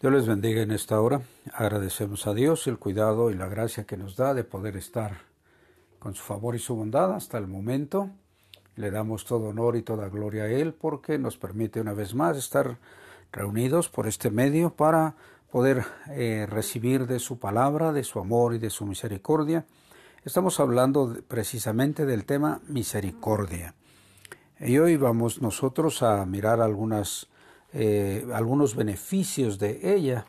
Dios les bendiga en esta hora. Agradecemos a Dios el cuidado y la gracia que nos da de poder estar con su favor y su bondad hasta el momento. Le damos todo honor y toda gloria a Él porque nos permite una vez más estar reunidos por este medio para poder eh, recibir de su palabra, de su amor y de su misericordia. Estamos hablando precisamente del tema misericordia. Y hoy vamos nosotros a mirar algunas eh, algunos beneficios de ella.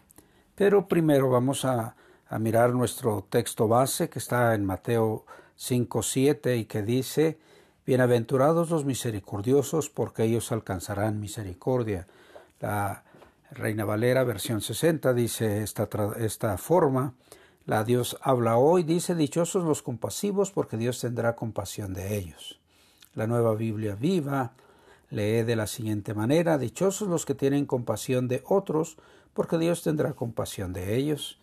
Pero primero vamos a, a mirar nuestro texto base que está en Mateo 5, 7 y que dice, Bienaventurados los misericordiosos porque ellos alcanzarán misericordia. La Reina Valera, versión 60, dice esta, esta forma. La Dios habla hoy, dice, Dichosos los compasivos porque Dios tendrá compasión de ellos. La nueva Biblia viva, Lee de la siguiente manera, Dichosos los que tienen compasión de otros, porque Dios tendrá compasión de ellos.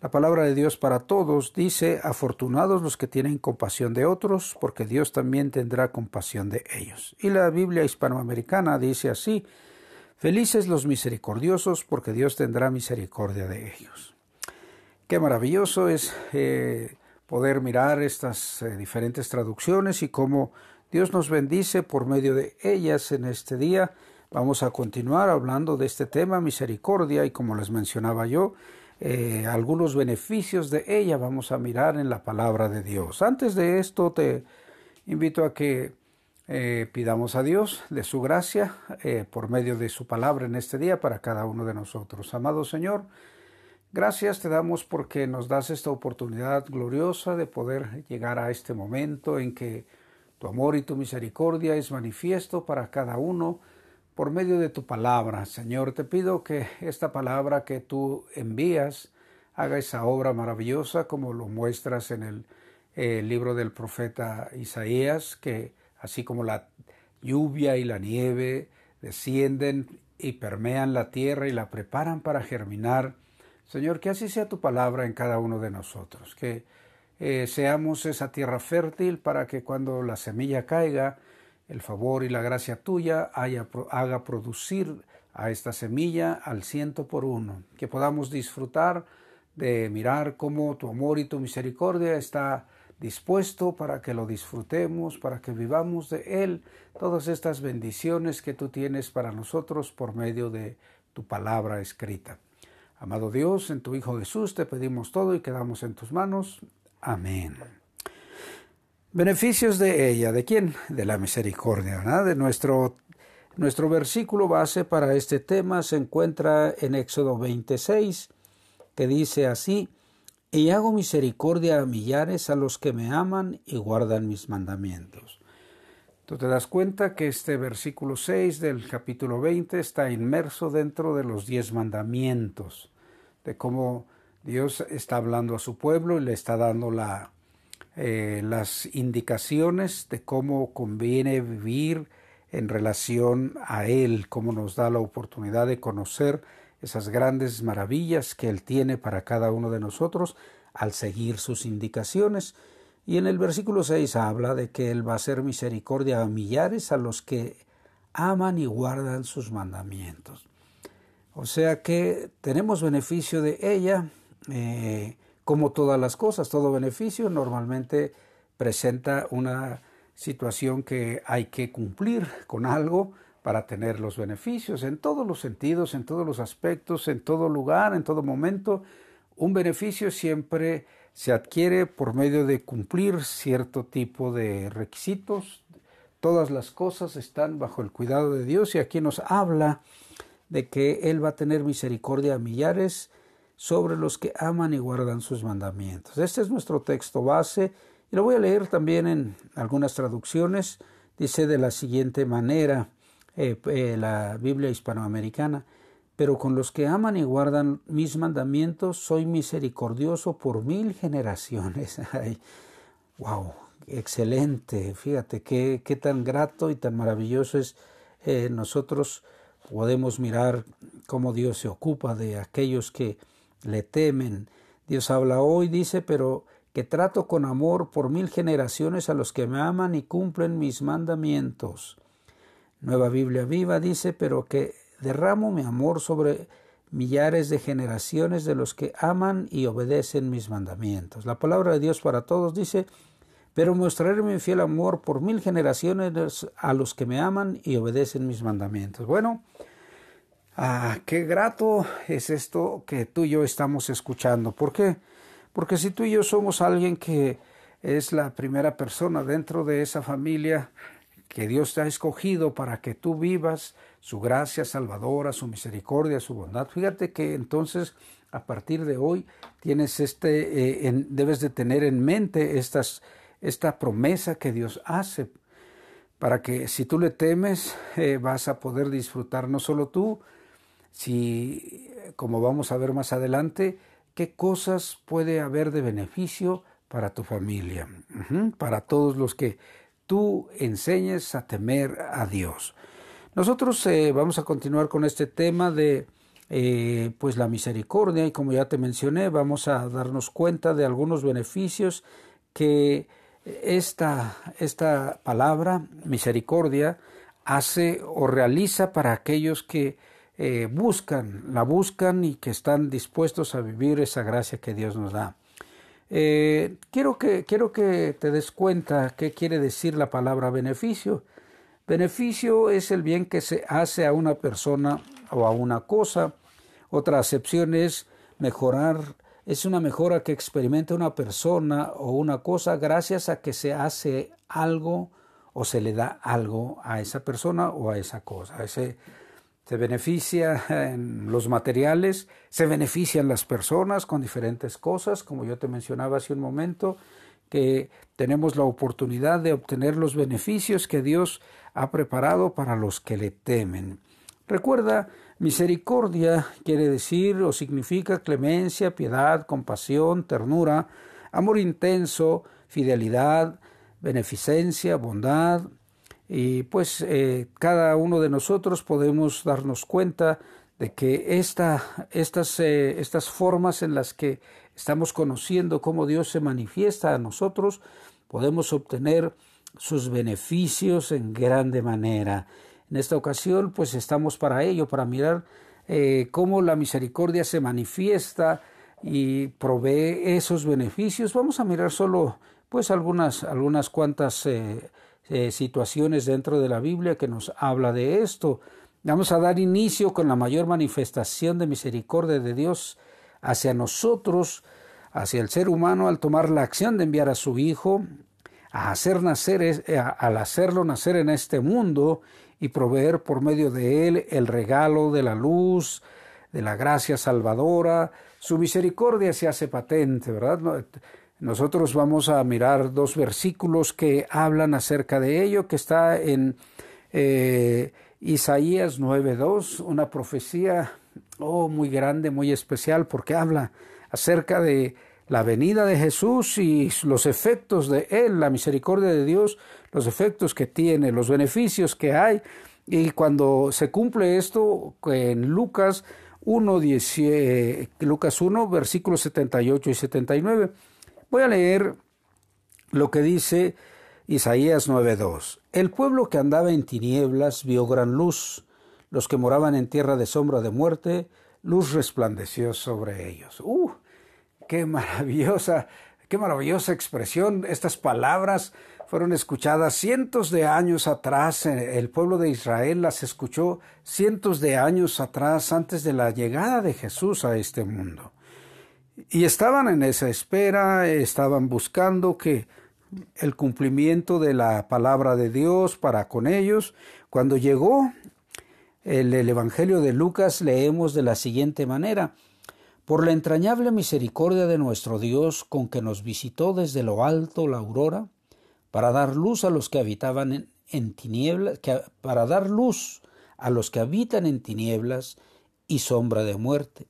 La palabra de Dios para todos dice, Afortunados los que tienen compasión de otros, porque Dios también tendrá compasión de ellos. Y la Biblia hispanoamericana dice así, Felices los misericordiosos, porque Dios tendrá misericordia de ellos. Qué maravilloso es eh, poder mirar estas eh, diferentes traducciones y cómo Dios nos bendice por medio de ellas en este día. Vamos a continuar hablando de este tema, misericordia, y como les mencionaba yo, eh, algunos beneficios de ella vamos a mirar en la palabra de Dios. Antes de esto te invito a que eh, pidamos a Dios de su gracia eh, por medio de su palabra en este día para cada uno de nosotros. Amado Señor, gracias te damos porque nos das esta oportunidad gloriosa de poder llegar a este momento en que tu amor y tu misericordia es manifiesto para cada uno por medio de tu palabra. Señor, te pido que esta palabra que tú envías haga esa obra maravillosa como lo muestras en el, el libro del profeta Isaías, que así como la lluvia y la nieve descienden y permean la tierra y la preparan para germinar. Señor, que así sea tu palabra en cada uno de nosotros, que eh, seamos esa tierra fértil para que cuando la semilla caiga, el favor y la gracia tuya haga producir a esta semilla al ciento por uno, que podamos disfrutar de mirar cómo tu amor y tu misericordia está dispuesto para que lo disfrutemos, para que vivamos de Él todas estas bendiciones que tú tienes para nosotros por medio de tu palabra escrita. Amado Dios, en tu Hijo Jesús te pedimos todo y quedamos en tus manos. Amén. Beneficios de ella, ¿de quién? De la misericordia, ¿verdad? De nuestro, nuestro versículo base para este tema se encuentra en Éxodo 26, que dice así, y hago misericordia a millares a los que me aman y guardan mis mandamientos. Tú te das cuenta que este versículo 6 del capítulo 20 está inmerso dentro de los diez mandamientos, de cómo Dios está hablando a su pueblo y le está dando eh, las indicaciones de cómo conviene vivir en relación a Él, cómo nos da la oportunidad de conocer esas grandes maravillas que Él tiene para cada uno de nosotros al seguir sus indicaciones. Y en el versículo 6 habla de que Él va a hacer misericordia a millares a los que aman y guardan sus mandamientos. O sea que tenemos beneficio de ella eh, como todas las cosas, todo beneficio normalmente presenta una situación que hay que cumplir con algo para tener los beneficios en todos los sentidos, en todos los aspectos, en todo lugar, en todo momento. Un beneficio siempre se adquiere por medio de cumplir cierto tipo de requisitos. Todas las cosas están bajo el cuidado de Dios y aquí nos habla de que Él va a tener misericordia a millares sobre los que aman y guardan sus mandamientos. Este es nuestro texto base y lo voy a leer también en algunas traducciones. Dice de la siguiente manera eh, eh, la Biblia hispanoamericana, pero con los que aman y guardan mis mandamientos soy misericordioso por mil generaciones. wow, excelente. Fíjate qué, qué, tan grato y tan maravilloso es eh, nosotros podemos mirar cómo Dios se ocupa de aquellos que le temen. Dios habla hoy, dice, pero que trato con amor por mil generaciones a los que me aman y cumplen mis mandamientos. Nueva Biblia viva dice, pero que derramo mi amor sobre millares de generaciones de los que aman y obedecen mis mandamientos. La palabra de Dios para todos dice, pero mostraré mi fiel amor por mil generaciones a los que me aman y obedecen mis mandamientos. Bueno, ah, qué grato es esto que tú y yo estamos escuchando. ¿Por qué? Porque si tú y yo somos alguien que es la primera persona dentro de esa familia que Dios te ha escogido para que tú vivas su gracia salvadora, su misericordia, su bondad. Fíjate que entonces a partir de hoy tienes este, eh, debes de tener en mente esta promesa que Dios hace para que si tú le temes eh, vas a poder disfrutar no solo tú, si como vamos a ver más adelante, qué cosas puede haber de beneficio para tu familia, para todos los que tú enseñes a temer a Dios. Nosotros eh, vamos a continuar con este tema de eh, pues la misericordia. Y como ya te mencioné vamos a darnos cuenta de algunos beneficios que esta, esta palabra misericordia hace o realiza para aquellos que eh, buscan, la buscan y que están dispuestos a vivir esa gracia que Dios nos da. Eh, quiero, que, quiero que te des cuenta qué quiere decir la palabra beneficio. Beneficio es el bien que se hace a una persona o a una cosa. Otra acepción es mejorar, es una mejora que experimenta una persona o una cosa gracias a que se hace algo o se le da algo a esa persona o a esa cosa. Se beneficia en los materiales, se benefician las personas con diferentes cosas, como yo te mencionaba hace un momento, que tenemos la oportunidad de obtener los beneficios que Dios ha preparado para los que le temen. Recuerda, misericordia quiere decir o significa clemencia, piedad, compasión, ternura, amor intenso, fidelidad, beneficencia, bondad, y pues eh, cada uno de nosotros podemos darnos cuenta de que esta, estas, eh, estas formas en las que estamos conociendo cómo Dios se manifiesta a nosotros, podemos obtener sus beneficios en grande manera. En esta ocasión, pues estamos para ello, para mirar eh, cómo la misericordia se manifiesta y provee esos beneficios. Vamos a mirar solo, pues, algunas, algunas cuantas situaciones dentro de la Biblia que nos habla de esto. Vamos a dar inicio con la mayor manifestación de misericordia de Dios hacia nosotros, hacia el ser humano, al tomar la acción de enviar a su Hijo, a hacer nacer, eh, al hacerlo nacer en este mundo y proveer por medio de él el regalo de la luz, de la gracia salvadora. Su misericordia se hace patente, ¿verdad? Nosotros vamos a mirar dos versículos que hablan acerca de ello, que está en eh, Isaías 9.2, una profecía oh, muy grande, muy especial, porque habla acerca de la venida de Jesús y los efectos de Él, la misericordia de Dios, los efectos que tiene, los beneficios que hay. Y cuando se cumple esto en Lucas 1, Lucas 1, versículos 78 y 79, Voy a leer lo que dice Isaías 9:2. El pueblo que andaba en tinieblas vio gran luz, los que moraban en tierra de sombra de muerte, luz resplandeció sobre ellos. ¡Uh! ¡Qué maravillosa, qué maravillosa expresión! Estas palabras fueron escuchadas cientos de años atrás. El pueblo de Israel las escuchó cientos de años atrás antes de la llegada de Jesús a este mundo. Y estaban en esa espera, estaban buscando que el cumplimiento de la palabra de Dios para con ellos. Cuando llegó el, el, Evangelio de Lucas, leemos de la siguiente manera. Por la entrañable misericordia de nuestro Dios, con que nos visitó desde lo alto la aurora, para dar luz a los que habitaban en, tinieblas, para dar luz a los que habitan en tinieblas y sombra de muerte,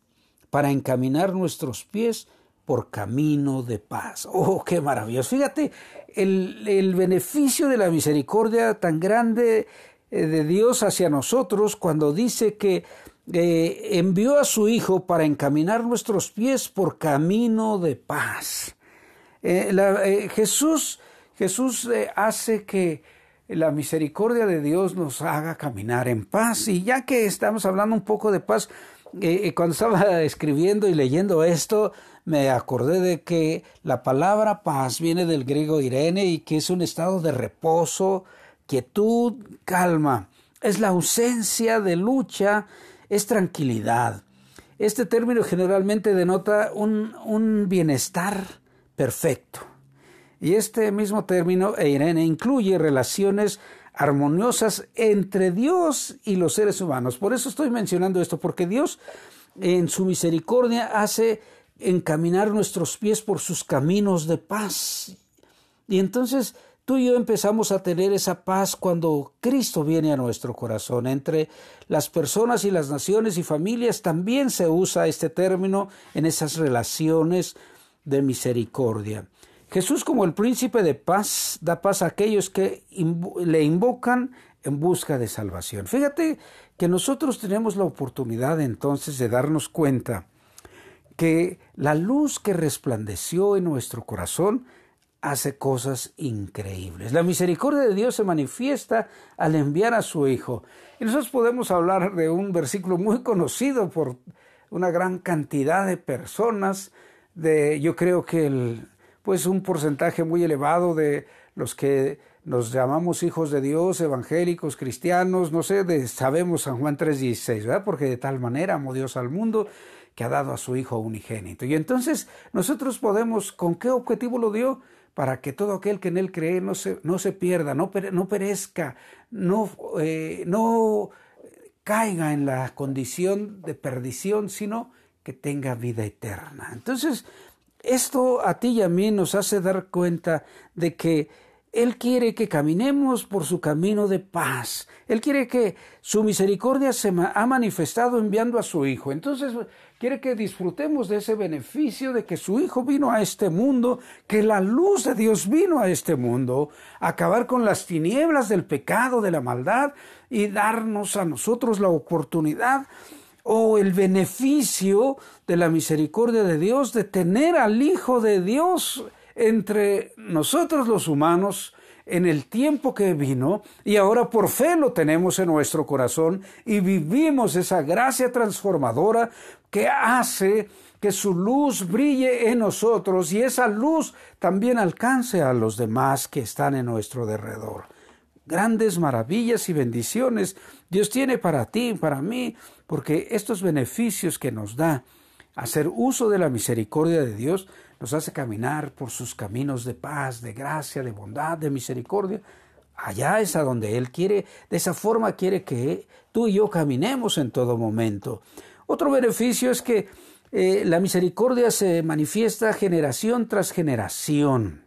para encaminar nuestros pies por camino de paz. Oh, qué maravilloso. Fíjate el, beneficio de la misericordia tan grande eh, de Dios hacia nosotros cuando dice que eh, envió a su Hijo para encaminar nuestros pies por camino de paz. Eh, Jesús, Jesús hace que la misericordia de Dios nos haga caminar en paz. Y ya que estamos hablando un poco de paz, eh, cuando estaba escribiendo y leyendo esto, me acordé de que la palabra paz viene del griego irene y que es un estado de reposo, quietud, calma. Es la ausencia de lucha, es tranquilidad. Este término generalmente denota un, un bienestar perfecto. Y este mismo término, Irene, incluye relaciones armoniosas entre Dios y los seres humanos. Por eso estoy mencionando esto, porque Dios en su misericordia hace encaminar nuestros pies por sus caminos de paz. Y entonces tú y yo empezamos a tener esa paz cuando Cristo viene a nuestro corazón. Entre las personas y las naciones y familias también se usa este término en esas relaciones de misericordia. Jesús como el príncipe de paz da paz a aquellos que le invocan en busca de salvación. Fíjate que nosotros tenemos la oportunidad entonces de darnos cuenta que la luz que resplandeció en nuestro corazón hace cosas increíbles. La misericordia de Dios se manifiesta al enviar a su Hijo. Y nosotros podemos hablar de un versículo muy conocido por una gran cantidad de personas, de yo creo que el pues un porcentaje muy elevado de los que nos llamamos hijos de Dios, evangélicos, cristianos, no sé, de, sabemos San Juan 3:16, ¿verdad? Porque de tal manera amó Dios al mundo que ha dado a su Hijo unigénito. Y entonces nosotros podemos, ¿con qué objetivo lo dio? Para que todo aquel que en Él cree no se, no se pierda, no, no perezca, no, eh, no caiga en la condición de perdición, sino que tenga vida eterna. Entonces, esto a ti y a mí nos hace dar cuenta de que Él quiere que caminemos por su camino de paz. Él quiere que su misericordia se ha manifestado enviando a su Hijo. Entonces quiere que disfrutemos de ese beneficio de que su Hijo vino a este mundo, que la luz de Dios vino a este mundo, acabar con las tinieblas del pecado, de la maldad y darnos a nosotros la oportunidad o el beneficio de la misericordia de Dios de tener al Hijo de Dios entre nosotros los humanos en el tiempo que vino y ahora por fe lo tenemos en nuestro corazón y vivimos esa gracia transformadora que hace que su luz brille en nosotros y esa luz también alcance a los demás que están en nuestro derredor. Grandes maravillas y bendiciones Dios tiene para ti para mí, porque estos beneficios que nos da hacer uso de la misericordia de Dios nos hace caminar por sus caminos de paz, de gracia, de bondad, de misericordia. Allá es a donde Él quiere, de esa forma quiere que tú y yo caminemos en todo momento. Otro beneficio es que eh, la misericordia se manifiesta generación tras generación.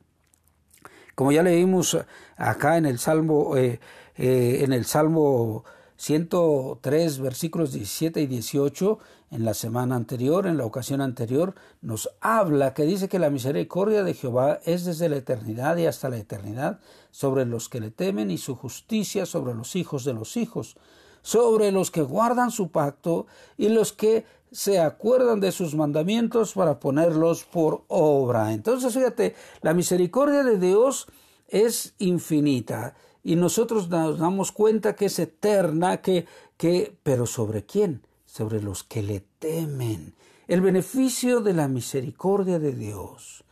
Como ya leímos acá en el Salmo, eh, eh, en el Salmo 103 versículos 17 y 18 en la semana anterior, en la ocasión anterior, nos habla que dice que la misericordia de Jehová es desde la eternidad y hasta la eternidad sobre los que le temen y su justicia sobre los hijos de los hijos, sobre los que guardan su pacto y los que se acuerdan de sus mandamientos para ponerlos por obra. Entonces, fíjate, la misericordia de Dios es infinita y nosotros nos damos cuenta que es eterna, que, que, pero ¿sobre quién? Sobre los que le temen. El beneficio de la misericordia de Dios.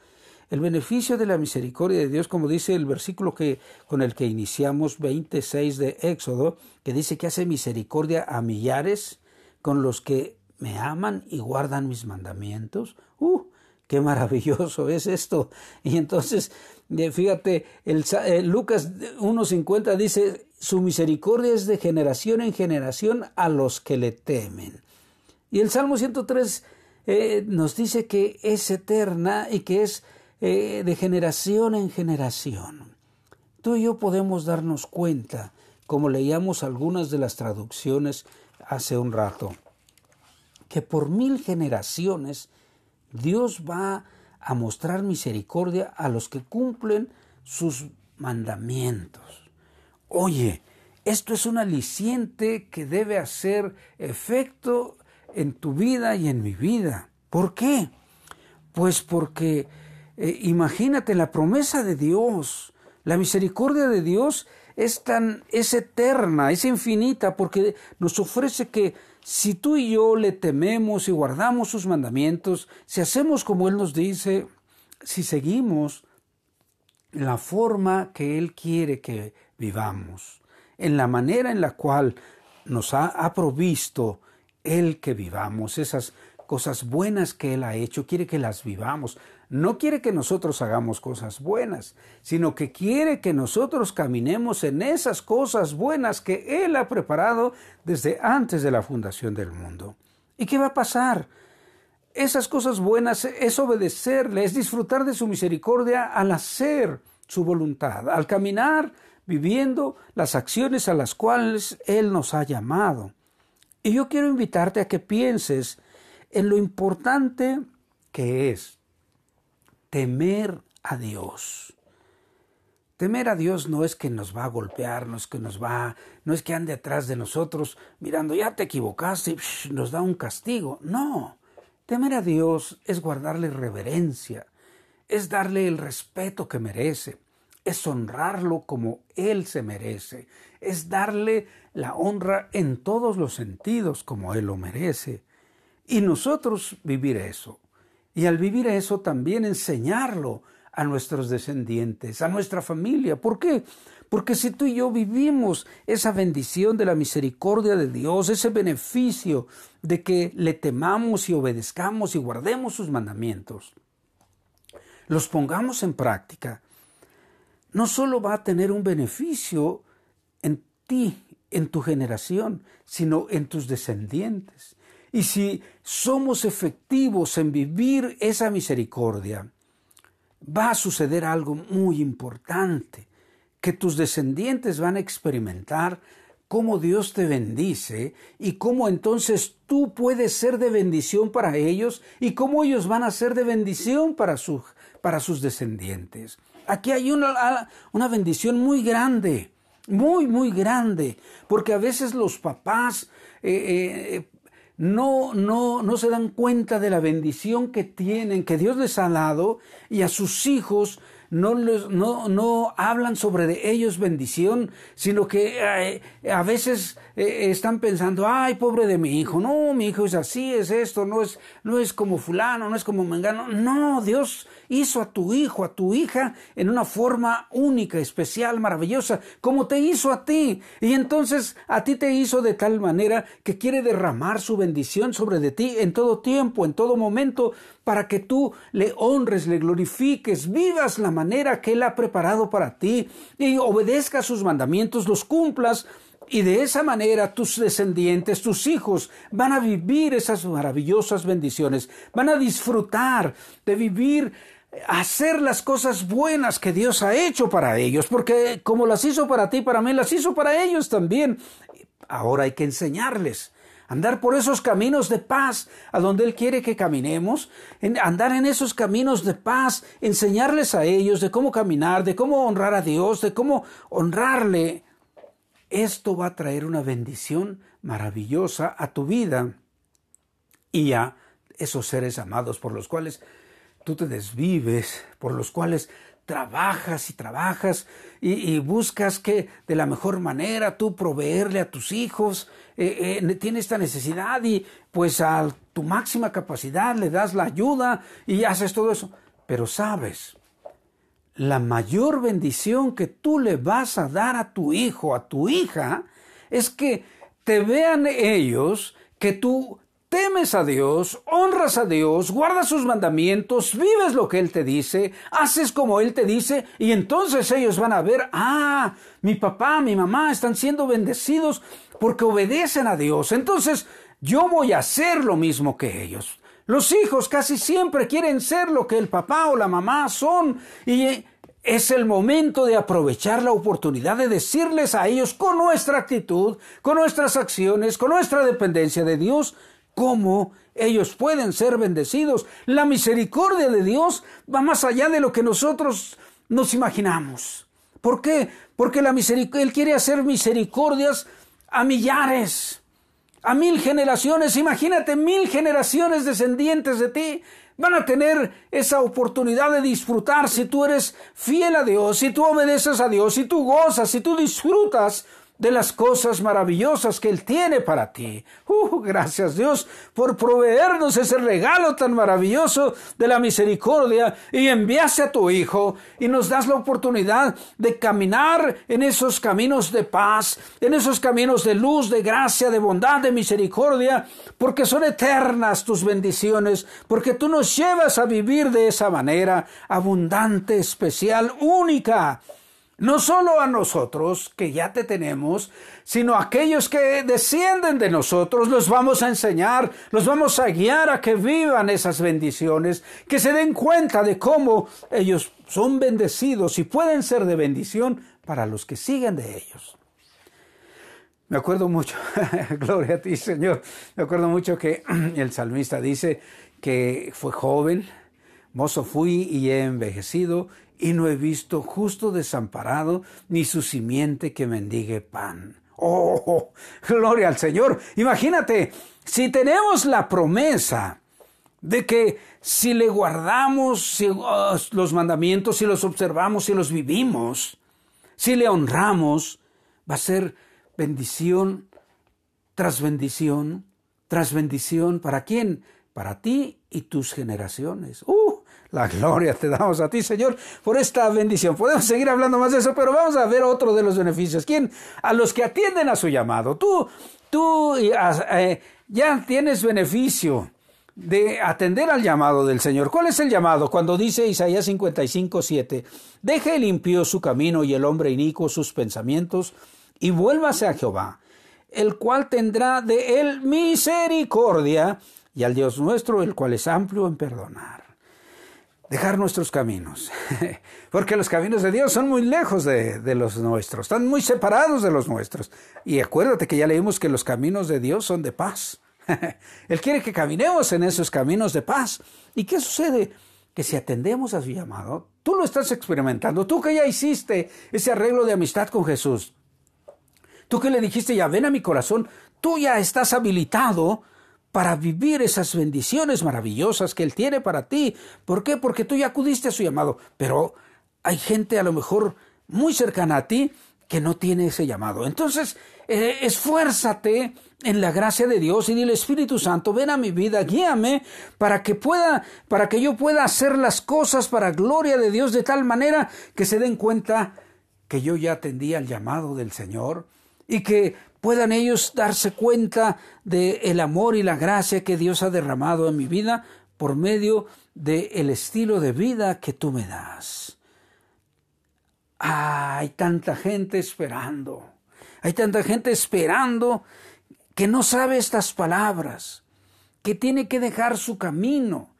El beneficio de la misericordia de Dios, como dice el versículo que, con el que iniciamos 26 de Éxodo, que dice que hace misericordia a millares con los que me aman y guardan mis mandamientos. ¡Uh! ¡Qué maravilloso es esto! Y entonces, fíjate, eh, Lucas 1.50 dice, su misericordia es de generación en generación a los que le temen. Y el Salmo 103 eh, nos dice que es eterna y que es de generación en generación. Tú y yo podemos darnos cuenta, como leíamos algunas de las traducciones hace un rato, que por mil generaciones Dios va a mostrar misericordia a los que cumplen sus mandamientos. Oye, esto es un aliciente que debe hacer efecto en tu vida y en mi vida. ¿Por qué? Pues porque eh, imagínate la promesa de Dios, la misericordia de Dios es tan, es eterna, es infinita, porque nos ofrece que si tú y yo le tememos y guardamos sus mandamientos, si hacemos como Él nos dice, si seguimos la forma que Él quiere que vivamos, en la manera en la cual nos ha, ha provisto Él que vivamos, esas cosas buenas que Él ha hecho, quiere que las vivamos. No quiere que nosotros hagamos cosas buenas, sino que quiere que nosotros caminemos en esas cosas buenas que Él ha preparado desde antes de la fundación del mundo. ¿Y qué va a pasar? Esas cosas buenas es obedecerle, es disfrutar de su misericordia al hacer su voluntad, al caminar viviendo las acciones a las cuales Él nos ha llamado. Y yo quiero invitarte a que pienses en lo importante que es temer a Dios. Temer a Dios no es que nos va a golpear, no es que nos va, no es que ande atrás de nosotros mirando, ya te equivocaste y nos da un castigo. No, temer a Dios es guardarle reverencia, es darle el respeto que merece, es honrarlo como Él se merece, es darle la honra en todos los sentidos como Él lo merece. Y nosotros vivir eso. Y al vivir eso también enseñarlo a nuestros descendientes, a nuestra familia. ¿Por qué? Porque si tú y yo vivimos esa bendición de la misericordia de Dios, ese beneficio de que le temamos y obedezcamos y guardemos sus mandamientos, los pongamos en práctica, no solo va a tener un beneficio en ti, en tu generación, sino en tus descendientes. Y si somos efectivos en vivir esa misericordia, va a suceder algo muy importante, que tus descendientes van a experimentar cómo Dios te bendice y cómo entonces tú puedes ser de bendición para ellos y cómo ellos van a ser de bendición para, para sus descendientes. Aquí hay una, una bendición muy grande, muy, muy grande, porque a veces los papás eh, eh, no, no, no se dan cuenta de la bendición que tienen, que Dios les ha dado, y a sus hijos no, no, no hablan sobre de ellos bendición, sino que eh, a veces eh, están pensando, ay, pobre de mi hijo, no, mi hijo es así, es esto, no es, no es como fulano, no es como mengano. No, Dios hizo a tu hijo, a tu hija, en una forma única, especial, maravillosa, como te hizo a ti. Y entonces a ti te hizo de tal manera que quiere derramar su bendición sobre de ti en todo tiempo, en todo momento, para que tú le honres, le glorifiques, vivas la manera que Él ha preparado para ti y obedezcas sus mandamientos, los cumplas y de esa manera tus descendientes, tus hijos, van a vivir esas maravillosas bendiciones, van a disfrutar de vivir, hacer las cosas buenas que Dios ha hecho para ellos, porque como las hizo para ti, para mí, las hizo para ellos también. Ahora hay que enseñarles andar por esos caminos de paz a donde Él quiere que caminemos, andar en esos caminos de paz, enseñarles a ellos de cómo caminar, de cómo honrar a Dios, de cómo honrarle. Esto va a traer una bendición maravillosa a tu vida y a esos seres amados por los cuales tú te desvives, por los cuales trabajas y trabajas y, buscas que de la mejor manera tú proveerle a tus hijos, eh, eh, tiene esta necesidad y pues a tu máxima capacidad le das la ayuda y haces todo eso. Pero sabes, la mayor bendición que tú le vas a dar a tu hijo, a tu hija, es que te vean ellos que tú temes a Dios, honras a Dios, guardas sus mandamientos, vives lo que Él te dice, haces como Él te dice, y entonces ellos van a ver, ah, mi papá, mi mamá están siendo bendecidos porque obedecen a Dios. Entonces yo voy a hacer lo mismo que ellos. Los hijos casi siempre quieren ser lo que el papá o la mamá son y es el momento de aprovechar la oportunidad de decirles a ellos con nuestra actitud, con nuestras acciones, con nuestra dependencia de Dios, cómo ellos pueden ser bendecidos. La misericordia de Dios va más allá de lo que nosotros nos imaginamos. ¿Por qué? Porque la Él quiere hacer misericordias a millares. a mil generaciones. Imagínate mil generaciones descendientes de ti van a tener esa oportunidad de disfrutar si tú eres fiel a Dios, si tú obedeces a Dios, si tú gozas, si tú disfrutas de las cosas maravillosas que Él tiene para ti. Uh, gracias Dios por proveernos ese regalo tan maravilloso de la misericordia y enviaste a tu Hijo y nos das la oportunidad de caminar en esos caminos de paz, en esos caminos de luz, de gracia, de bondad, de misericordia, porque son eternas tus bendiciones, porque tú nos llevas a vivir de esa manera abundante, especial, única no solo a nosotros, que ya te tenemos, sino a aquellos que descienden de nosotros, los vamos a enseñar, los vamos a guiar a que vivan esas bendiciones, que se den cuenta de cómo ellos son bendecidos y pueden ser de bendición para los que siguen de ellos. Me acuerdo mucho, gloria a ti Señor, me acuerdo mucho que el salmista dice que fue joven, mozo fui y he envejecido y no he visto justo desamparado, ni su simiente que mendigue pan. Oh, gloria al Señor. Imagínate, si tenemos la promesa de que si le guardamos oh, los mandamientos, si los observamos, si los vivimos, si le honramos, va a ser bendición tras bendición, tras bendición. ¿Para quién? Para ti y tus generaciones. ¡Uh! La gloria te damos a ti, Señor, por esta bendición. Podemos seguir hablando más de eso, pero vamos a ver otro de los beneficios. ¿Quién? A los que atienden a su llamado. Tú, tú eh, ya tienes beneficio de atender al llamado del Señor. ¿Cuál es el llamado? Cuando dice Isaías 55, 7, deje el impío su camino y el hombre inicuo sus pensamientos y vuélvase a Jehová, el cual tendrá de él misericordia y al Dios nuestro, el cual es amplio en perdonar dejar nuestros caminos, porque los caminos de Dios son muy lejos de, los nuestros, están muy separados de los nuestros. Y acuérdate que ya leímos que los caminos de Dios son de paz. Él quiere que caminemos en esos caminos de paz. ¿Y qué sucede? Que si atendemos a su llamado, tú lo estás experimentando, tú que ya hiciste ese arreglo de amistad con Jesús, tú que le dijiste ya ven a mi corazón, tú ya estás habilitado para vivir esas bendiciones maravillosas que Él tiene para ti. ¿Por qué? Porque tú ya acudiste a su llamado, pero hay gente a lo mejor muy cercana a ti que no tiene ese llamado. Entonces, eh, esfuérzate en la gracia de Dios y dile Espíritu Santo, ven a mi vida, guíame para que pueda, para que yo pueda hacer las cosas para gloria de Dios de tal manera que se den cuenta que yo ya atendí al llamado del Señor y que puedan ellos darse cuenta del el amor y la gracia que Dios ha derramado en mi vida por medio del el estilo de vida que tú me das. hay tanta gente esperando. Hay tanta gente esperando que no sabe estas palabras, que tiene que dejar su camino,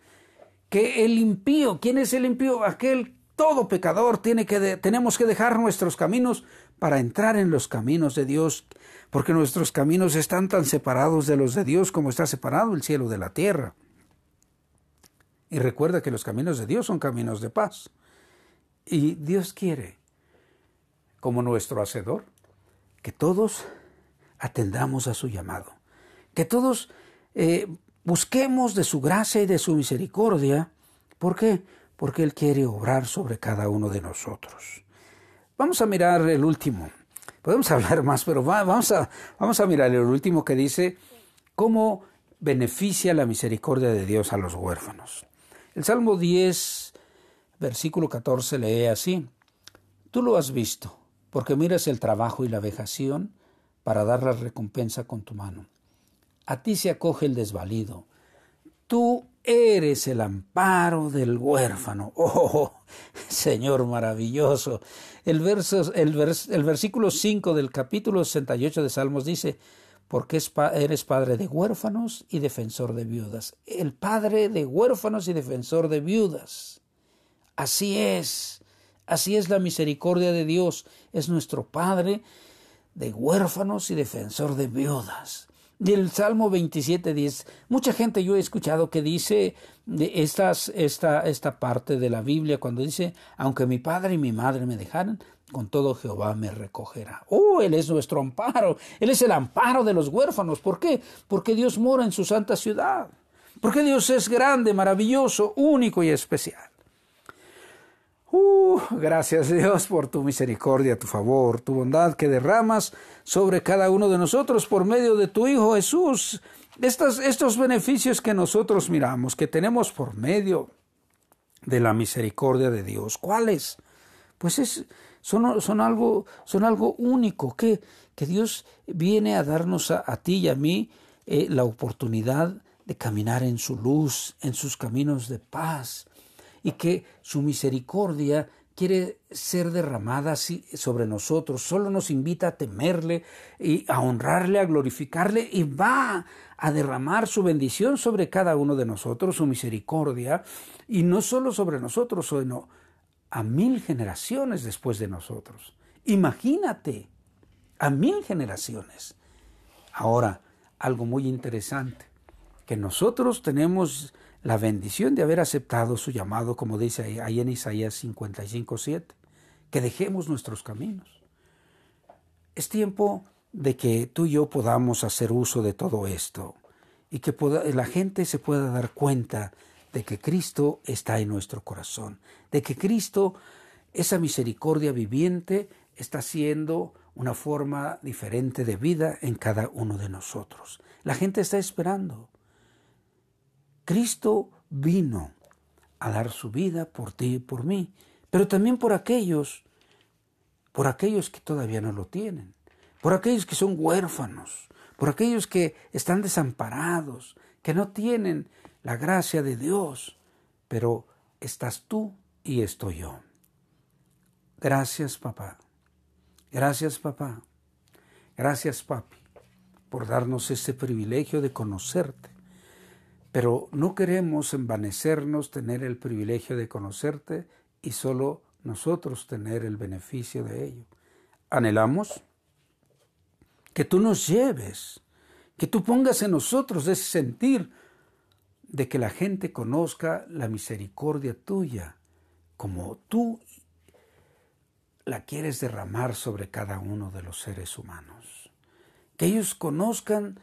que el impío, ¿quién es el impío? Aquel todo pecador tiene que tenemos que dejar nuestros caminos para entrar en los caminos de Dios porque nuestros caminos están tan separados de los de Dios como está separado el cielo de la tierra. Y recuerda que los caminos de Dios son caminos de paz. Y Dios quiere, como nuestro Hacedor, que todos atendamos a su llamado, que todos eh, busquemos de su gracia y de su misericordia. ¿Por qué? Porque Él quiere obrar sobre cada uno de nosotros. Vamos a mirar el último, Podemos hablar más, pero vamos, a, vamos a mirar el último que dice cómo beneficia la misericordia de Dios a los huérfanos. El Salmo 10, versículo 14 lee así, Tú lo has visto, porque miras el trabajo y la vejación para dar la recompensa con tu mano. A ti se acoge el desvalido. Tú eres el amparo del huérfano. Oh, Señor maravilloso. El, verso, el, el versículo 5 del capítulo 68 de Salmos dice, porque eres padre de huérfanos y defensor de viudas. El padre de huérfanos y defensor de viudas. Así es, así es la misericordia de Dios. Es nuestro padre de huérfanos y defensor de viudas. Del Salmo 27, 10. Mucha gente yo he escuchado que dice de estas, esta, esta parte de la Biblia cuando dice, aunque mi padre y mi madre me dejaran, con todo Jehová me recogerá. Oh, Él es nuestro amparo, Él es el amparo de los huérfanos. ¿Por qué? Porque Dios mora en su santa ciudad. Porque Dios es grande, maravilloso, único y especial. Uh, gracias Dios por tu misericordia, tu favor, tu bondad que derramas sobre cada uno de nosotros por medio de tu Hijo Jesús. Estos, beneficios que nosotros miramos, que tenemos por medio de la misericordia de Dios, ¿cuáles? Pues es, son, algo, son algo único, que, que Dios viene a darnos a, ti y a mí eh, la oportunidad de caminar en su luz, en sus caminos de paz, y que su misericordia quiere ser derramada sobre nosotros, solo nos invita a temerle y a honrarle, a glorificarle y va a derramar su bendición sobre cada uno de nosotros, su misericordia, y no solo sobre nosotros, sino a mil generaciones después de nosotros. Imagínate, a mil generaciones. Ahora, algo muy interesante, que nosotros tenemos la bendición de haber aceptado su llamado, como dice ahí, en Isaías 55, 7, que dejemos nuestros caminos. Es tiempo de que tú y yo podamos hacer uso de todo esto y que la gente se pueda dar cuenta de que Cristo está en nuestro corazón, de que Cristo, esa misericordia viviente, está siendo una forma diferente de vida en cada uno de nosotros. La gente está esperando. Cristo vino a dar su vida por ti y por mí, pero también por aquellos, por aquellos que todavía no lo tienen, por aquellos que son huérfanos, por aquellos que están desamparados, que no tienen la gracia de Dios, pero estás tú y estoy yo. Gracias, papá. Gracias, papá. Gracias, papi, por darnos este privilegio de conocerte pero no queremos envanecernos, tener el privilegio de conocerte y solo nosotros tener el beneficio de ello. Anhelamos que tú nos lleves, que tú pongas en nosotros ese sentir de que la gente conozca la misericordia tuya como tú la quieres derramar sobre cada uno de los seres humanos. Que ellos conozcan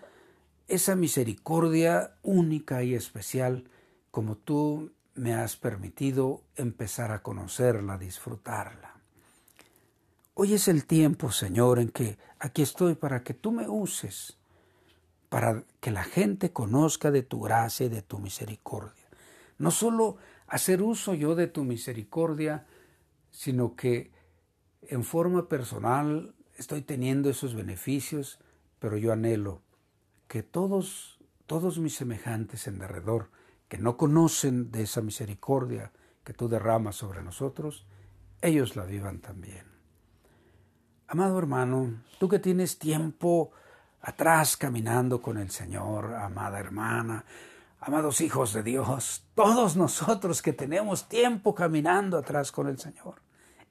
esa misericordia única y especial como tú me has permitido empezar a conocerla, disfrutarla. Hoy es el tiempo, Señor, en que aquí estoy para que tú me uses, para que la gente conozca de tu gracia y de tu misericordia. No solo hacer uso yo de tu misericordia, sino que en forma personal estoy teniendo esos beneficios, pero yo anhelo que todos, todos mis semejantes en derredor, que no conocen de esa misericordia que tú derramas sobre nosotros, ellos la vivan también. Amado hermano, tú que tienes tiempo atrás caminando con el Señor, amada hermana, amados hijos de Dios, todos nosotros que tenemos tiempo caminando atrás con el Señor,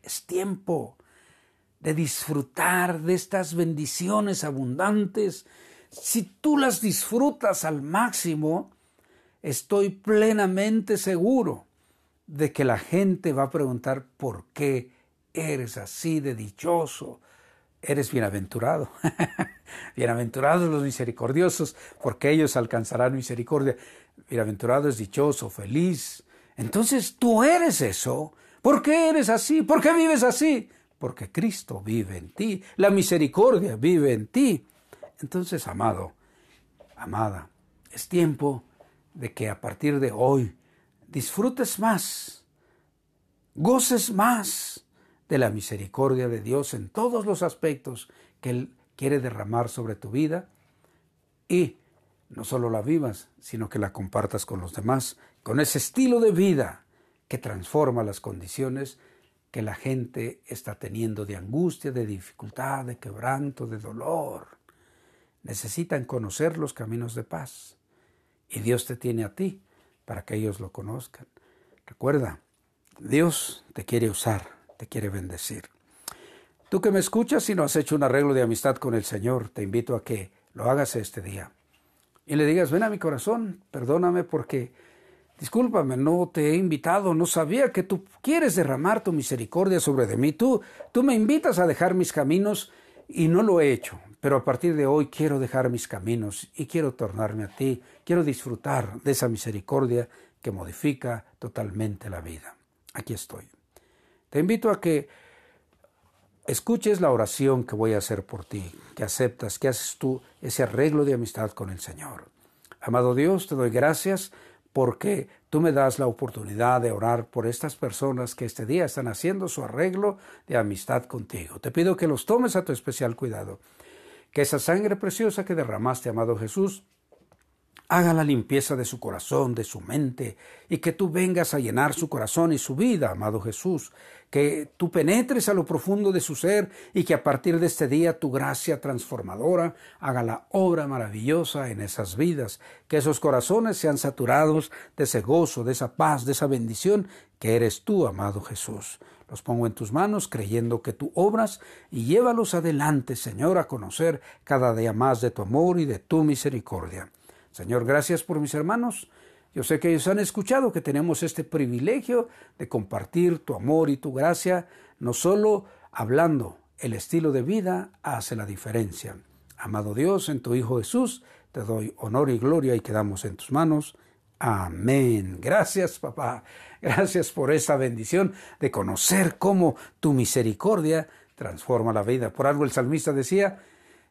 es tiempo de disfrutar de estas bendiciones abundantes si tú las disfrutas al máximo, estoy plenamente seguro de que la gente va a preguntar por qué eres así de dichoso. Eres bienaventurado. Bienaventurados los misericordiosos, porque ellos alcanzarán misericordia. Bienaventurado es dichoso, feliz. Entonces tú eres eso. ¿Por qué eres así? ¿Por qué vives así? Porque Cristo vive en ti. La misericordia vive en ti. Entonces, amado, amada, es tiempo de que a partir de hoy disfrutes más, goces más de la misericordia de Dios en todos los aspectos que Él quiere derramar sobre tu vida. Y no solo la vivas, sino que la compartas con los demás, con ese estilo de vida que transforma las condiciones que la gente está teniendo de angustia, de dificultad, de quebranto, de dolor necesitan conocer los caminos de paz. Y Dios te tiene a ti para que ellos lo conozcan. Recuerda, Dios te quiere usar, te quiere bendecir. Tú que me escuchas y no has hecho un arreglo de amistad con el Señor, te invito a que lo hagas este día. Y le digas, ven a mi corazón, perdóname porque, discúlpame, no te he invitado, no sabía que tú quieres derramar tu misericordia sobre mí. Tú, tú me invitas a dejar mis caminos y no lo he hecho, pero a partir de hoy quiero dejar mis caminos y quiero tornarme a ti, quiero disfrutar de esa misericordia que modifica totalmente la vida. Aquí estoy. Te invito a que escuches la oración que voy a hacer por ti, que aceptas, que haces tú ese arreglo de amistad con el Señor. Amado Dios, te doy gracias porque tú me das la oportunidad de orar por estas personas que este día están haciendo su arreglo de amistad contigo. Te pido que los tomes a tu especial cuidado, que esa sangre preciosa que derramaste, amado Jesús, haga la limpieza de su corazón, de su mente, y que tú vengas a llenar su corazón y su vida, amado Jesús, que tú penetres a lo profundo de su ser y que a partir de este día tu gracia transformadora haga la obra maravillosa en esas vidas, que esos corazones sean saturados de ese gozo, de esa paz, de esa bendición que eres tú, amado Jesús. Los pongo en tus manos creyendo que tú obras y llévalos adelante, Señor, a conocer cada día más de tu amor y de tu misericordia. Señor, gracias por mis hermanos. Yo sé que ellos han escuchado que tenemos este privilegio de compartir tu amor y tu gracia, no solo hablando, el estilo de vida hace la diferencia. Amado Dios, en tu Hijo Jesús, te doy honor y gloria y quedamos en tus manos. Amén. Gracias, papá. Gracias por esa bendición de conocer cómo tu misericordia transforma la vida. Por algo el salmista decía,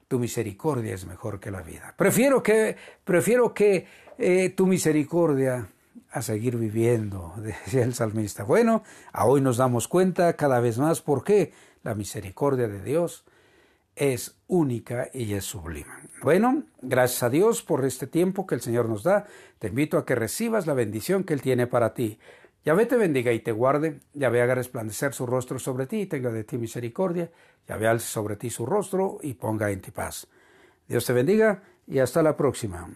tu misericordia es mejor que la vida. Prefiero que, prefiero que eh, tu misericordia a seguir viviendo, decía el salmista. Bueno, a hoy nos damos cuenta cada vez más por qué la misericordia de Dios es única y es sublime. Bueno, gracias a Dios por este tiempo que el Señor nos da. Te invito a que recibas la bendición que Él tiene para ti. Yahvé te bendiga y te guarde, Yahvé haga resplandecer su rostro sobre ti y tenga de ti misericordia, Yahvé alce sobre ti su rostro y ponga en ti paz. Dios te bendiga y hasta la próxima.